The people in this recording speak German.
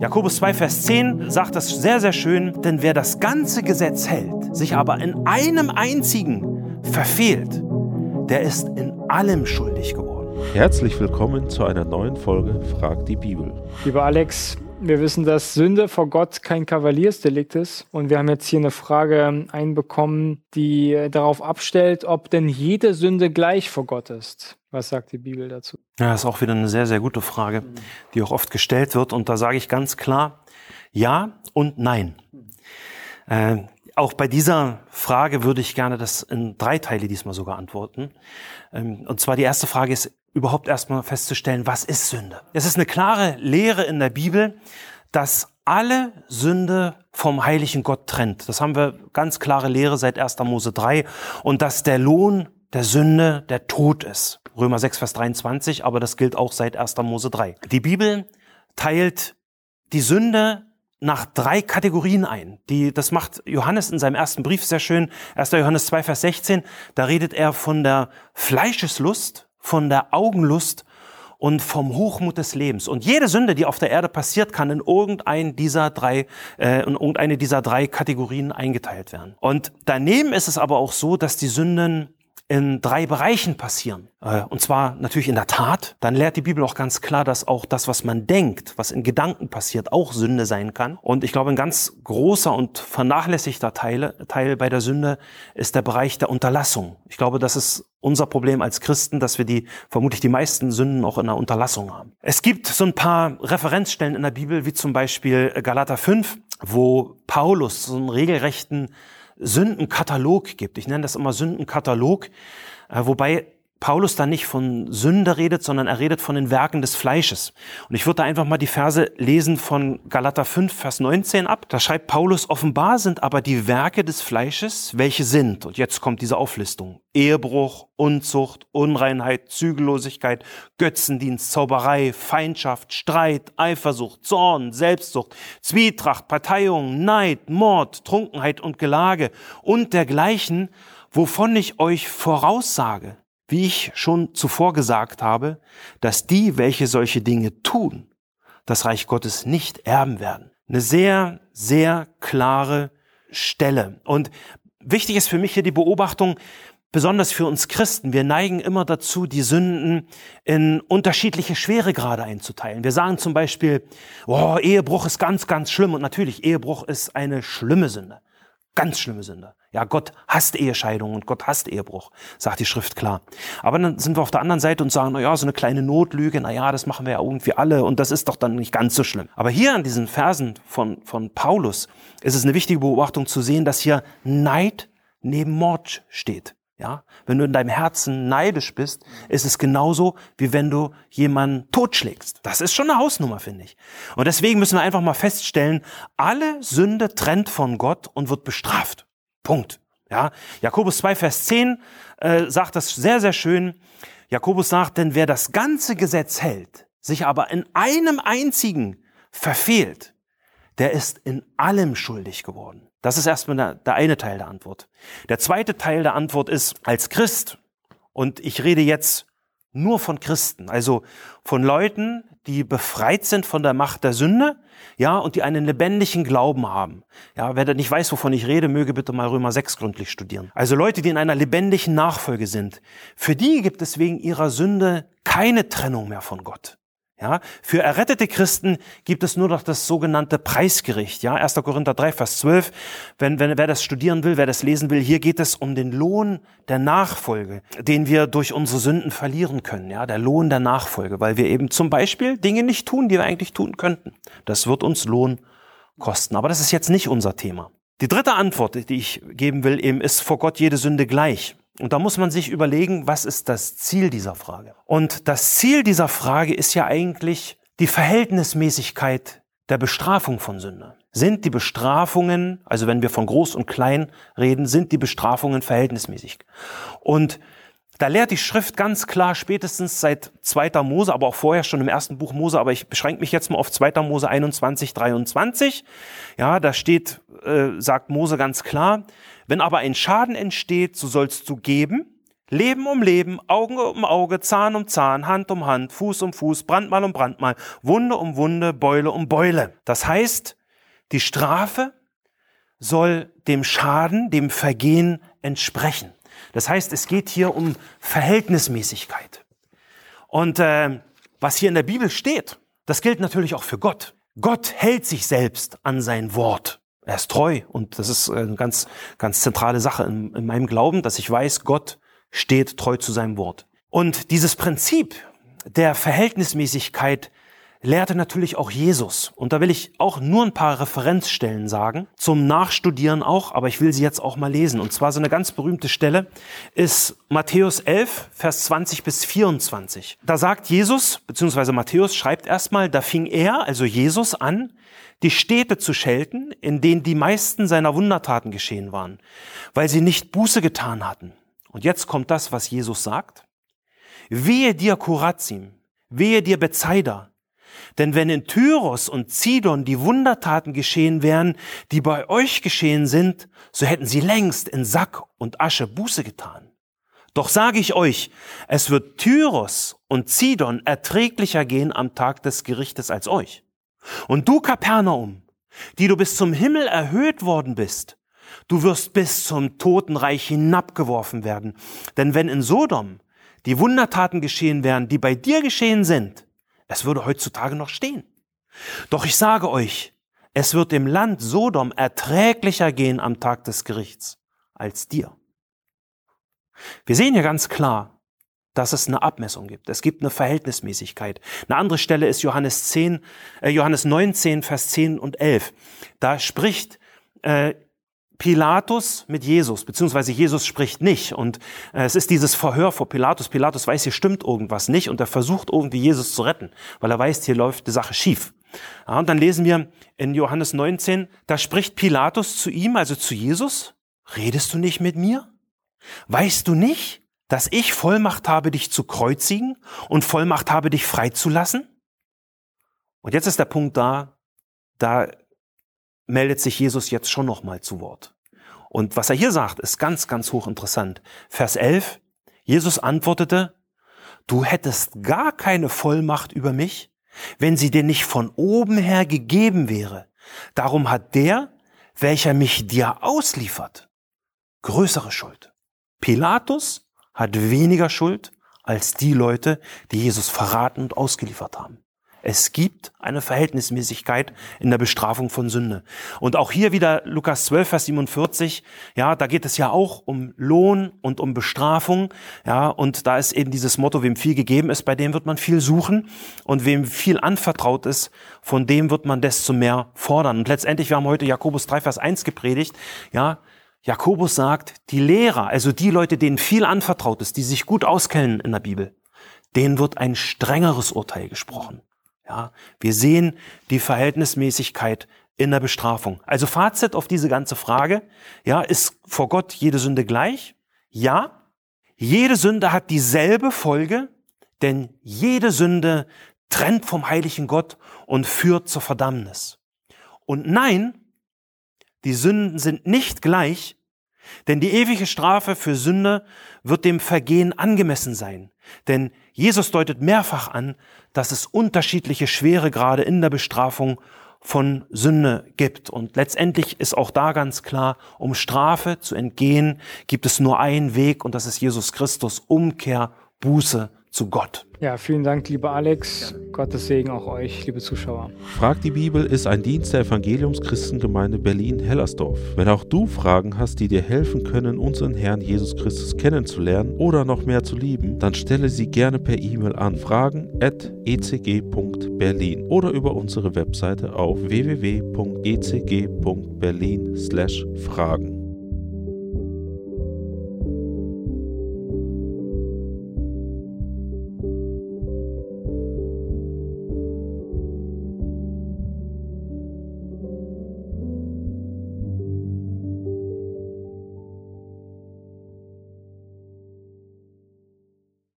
Jakobus 2, Vers 10 sagt das sehr, sehr schön, denn wer das ganze Gesetz hält, sich aber in einem einzigen verfehlt, der ist in allem schuldig geworden. Herzlich willkommen zu einer neuen Folge Frag die Bibel. Lieber Alex, wir wissen, dass Sünde vor Gott kein Kavaliersdelikt ist. Und wir haben jetzt hier eine Frage einbekommen, die darauf abstellt, ob denn jede Sünde gleich vor Gott ist. Was sagt die Bibel dazu? Ja, das ist auch wieder eine sehr, sehr gute Frage, die auch oft gestellt wird. Und da sage ich ganz klar, ja und nein. Äh, auch bei dieser Frage würde ich gerne das in drei Teile diesmal sogar antworten. Ähm, und zwar die erste Frage ist überhaupt erstmal festzustellen, was ist Sünde? Es ist eine klare Lehre in der Bibel, dass alle Sünde vom heiligen Gott trennt. Das haben wir ganz klare Lehre seit 1. Mose 3 und dass der Lohn der Sünde der Tod ist. Römer 6, Vers 23, aber das gilt auch seit 1. Mose 3. Die Bibel teilt die Sünde nach drei Kategorien ein. Die, das macht Johannes in seinem ersten Brief sehr schön. 1. Johannes 2, Vers 16. Da redet er von der Fleischeslust, von der Augenlust und vom Hochmut des Lebens. Und jede Sünde, die auf der Erde passiert, kann in irgendein dieser drei, äh, in irgendeine dieser drei Kategorien eingeteilt werden. Und daneben ist es aber auch so, dass die Sünden in drei Bereichen passieren. Äh, und zwar natürlich in der Tat. Dann lehrt die Bibel auch ganz klar, dass auch das, was man denkt, was in Gedanken passiert, auch Sünde sein kann. Und ich glaube, ein ganz großer und vernachlässigter Teil, Teil bei der Sünde ist der Bereich der Unterlassung. Ich glaube, das ist unser Problem als Christen, dass wir die, vermutlich die meisten Sünden auch in der Unterlassung haben. Es gibt so ein paar Referenzstellen in der Bibel, wie zum Beispiel Galater 5, wo Paulus so einen regelrechten Sündenkatalog gibt. Ich nenne das immer Sündenkatalog, äh, wobei Paulus da nicht von Sünde redet, sondern er redet von den Werken des Fleisches. Und ich würde da einfach mal die Verse lesen von Galater 5, Vers 19 ab. Da schreibt Paulus, offenbar sind aber die Werke des Fleisches, welche sind, und jetzt kommt diese Auflistung, Ehebruch, Unzucht, Unreinheit, Zügellosigkeit, Götzendienst, Zauberei, Feindschaft, Streit, Eifersucht, Zorn, Selbstsucht, Zwietracht, Parteiung, Neid, Mord, Trunkenheit und Gelage und dergleichen, wovon ich euch voraussage, wie ich schon zuvor gesagt habe, dass die, welche solche Dinge tun, das Reich Gottes nicht erben werden. Eine sehr, sehr klare Stelle. Und wichtig ist für mich hier die Beobachtung, besonders für uns Christen, wir neigen immer dazu, die Sünden in unterschiedliche Schweregrade einzuteilen. Wir sagen zum Beispiel, oh, Ehebruch ist ganz, ganz schlimm. Und natürlich, Ehebruch ist eine schlimme Sünde. Ganz schlimme Sünde. Ja, Gott hasst Ehescheidung und Gott hasst Ehebruch, sagt die Schrift klar. Aber dann sind wir auf der anderen Seite und sagen, na ja, so eine kleine Notlüge, na ja, das machen wir ja irgendwie alle und das ist doch dann nicht ganz so schlimm. Aber hier an diesen Versen von, von Paulus ist es eine wichtige Beobachtung zu sehen, dass hier Neid neben Mord steht. Ja, wenn du in deinem Herzen neidisch bist, ist es genauso, wie wenn du jemanden totschlägst. Das ist schon eine Hausnummer, finde ich. Und deswegen müssen wir einfach mal feststellen, alle Sünde trennt von Gott und wird bestraft. Punkt. Ja, Jakobus 2, Vers 10 äh, sagt das sehr, sehr schön. Jakobus sagt, denn wer das ganze Gesetz hält, sich aber in einem einzigen verfehlt, der ist in allem schuldig geworden. Das ist erstmal der, eine Teil der Antwort. Der zweite Teil der Antwort ist, als Christ, und ich rede jetzt nur von Christen, also von Leuten, die befreit sind von der Macht der Sünde, ja, und die einen lebendigen Glauben haben. Ja, wer nicht weiß, wovon ich rede, möge bitte mal Römer 6 gründlich studieren. Also Leute, die in einer lebendigen Nachfolge sind, für die gibt es wegen ihrer Sünde keine Trennung mehr von Gott. Ja, für errettete Christen gibt es nur noch das sogenannte Preisgericht. Ja, 1. Korinther 3, Vers 12. Wenn, wenn, wer das studieren will, wer das lesen will, hier geht es um den Lohn der Nachfolge, den wir durch unsere Sünden verlieren können. Ja, der Lohn der Nachfolge, weil wir eben zum Beispiel Dinge nicht tun, die wir eigentlich tun könnten. Das wird uns Lohn kosten. Aber das ist jetzt nicht unser Thema. Die dritte Antwort, die ich geben will, eben ist vor Gott jede Sünde gleich. Und da muss man sich überlegen, was ist das Ziel dieser Frage? Und das Ziel dieser Frage ist ja eigentlich die Verhältnismäßigkeit der Bestrafung von Sünde. Sind die Bestrafungen, also wenn wir von groß und klein reden, sind die Bestrafungen verhältnismäßig? Und da lehrt die Schrift ganz klar, spätestens seit 2. Mose, aber auch vorher schon im ersten Buch Mose, aber ich beschränke mich jetzt mal auf 2. Mose 21, 23. Ja, da steht, äh, sagt Mose ganz klar, wenn aber ein Schaden entsteht, so sollst du geben, Leben um Leben, Augen um Auge, Zahn um Zahn, Hand um Hand, Fuß um Fuß, Brandmal um Brandmal, Wunde um Wunde, Beule um Beule. Das heißt, die Strafe soll dem Schaden, dem Vergehen entsprechen. Das heißt, es geht hier um Verhältnismäßigkeit. Und äh, was hier in der Bibel steht, das gilt natürlich auch für Gott. Gott hält sich selbst an sein Wort. Er ist treu und das ist eine ganz, ganz zentrale Sache in, in meinem Glauben, dass ich weiß, Gott steht treu zu seinem Wort. Und dieses Prinzip der Verhältnismäßigkeit lehrte natürlich auch Jesus. Und da will ich auch nur ein paar Referenzstellen sagen, zum Nachstudieren auch, aber ich will sie jetzt auch mal lesen. Und zwar so eine ganz berühmte Stelle ist Matthäus 11, Vers 20 bis 24. Da sagt Jesus, beziehungsweise Matthäus schreibt erstmal, da fing er, also Jesus, an, die Städte zu schelten, in denen die meisten seiner Wundertaten geschehen waren, weil sie nicht Buße getan hatten. Und jetzt kommt das, was Jesus sagt. Wehe dir, Kurazim, wehe dir, Bethsaida, denn wenn in Tyros und Zidon die Wundertaten geschehen wären, die bei euch geschehen sind, so hätten sie längst in Sack und Asche Buße getan. Doch sage ich euch, es wird Tyros und Zidon erträglicher gehen am Tag des Gerichtes als euch. Und du, Kapernaum, die du bis zum Himmel erhöht worden bist, du wirst bis zum Totenreich hinabgeworfen werden. Denn wenn in Sodom die Wundertaten geschehen wären, die bei dir geschehen sind, es würde heutzutage noch stehen. Doch ich sage euch, es wird dem Land Sodom erträglicher gehen am Tag des Gerichts als dir. Wir sehen hier ganz klar, dass es eine Abmessung gibt. Es gibt eine Verhältnismäßigkeit. Eine andere Stelle ist Johannes 10, äh, Johannes 19, Vers 10 und 11. Da spricht äh, Pilatus mit Jesus, beziehungsweise Jesus spricht nicht. Und äh, es ist dieses Verhör vor Pilatus. Pilatus weiß, hier stimmt irgendwas nicht und er versucht irgendwie Jesus zu retten, weil er weiß, hier läuft die Sache schief. Ja, und dann lesen wir in Johannes 19, da spricht Pilatus zu ihm, also zu Jesus, redest du nicht mit mir? Weißt du nicht, dass ich Vollmacht habe, dich zu kreuzigen und Vollmacht habe, dich freizulassen? Und jetzt ist der Punkt da, da meldet sich Jesus jetzt schon nochmal zu Wort. Und was er hier sagt, ist ganz, ganz hochinteressant. Vers 11, Jesus antwortete, du hättest gar keine Vollmacht über mich, wenn sie dir nicht von oben her gegeben wäre. Darum hat der, welcher mich dir ausliefert, größere Schuld. Pilatus hat weniger Schuld als die Leute, die Jesus verraten und ausgeliefert haben. Es gibt eine Verhältnismäßigkeit in der Bestrafung von Sünde. Und auch hier wieder Lukas 12, Vers 47, ja, da geht es ja auch um Lohn und um Bestrafung, ja, und da ist eben dieses Motto, wem viel gegeben ist, bei dem wird man viel suchen und wem viel anvertraut ist, von dem wird man desto mehr fordern. Und letztendlich, wir haben heute Jakobus 3, Vers 1 gepredigt, ja, Jakobus sagt, die Lehrer, also die Leute, denen viel anvertraut ist, die sich gut auskennen in der Bibel, denen wird ein strengeres Urteil gesprochen. Ja, wir sehen die Verhältnismäßigkeit in der Bestrafung. Also Fazit auf diese ganze Frage, ja, ist vor Gott jede Sünde gleich? Ja. Jede Sünde hat dieselbe Folge, denn jede Sünde trennt vom heiligen Gott und führt zur Verdammnis. Und nein, die Sünden sind nicht gleich, denn die ewige Strafe für Sünde wird dem Vergehen angemessen sein. Denn Jesus deutet mehrfach an, dass es unterschiedliche Schweregrade in der Bestrafung von Sünde gibt. Und letztendlich ist auch da ganz klar, um Strafe zu entgehen, gibt es nur einen Weg und das ist Jesus Christus, Umkehr, Buße zu Gott. Ja, vielen Dank, lieber Alex. Gottes Segen auch euch, liebe Zuschauer. Frag die Bibel ist ein Dienst der Evangeliumschristengemeinde Berlin-Hellersdorf. Wenn auch du Fragen hast, die dir helfen können, unseren Herrn Jesus Christus kennenzulernen oder noch mehr zu lieben, dann stelle sie gerne per E-Mail an fragen.ecg.berlin oder über unsere Webseite auf www.ecg.berlin/fragen.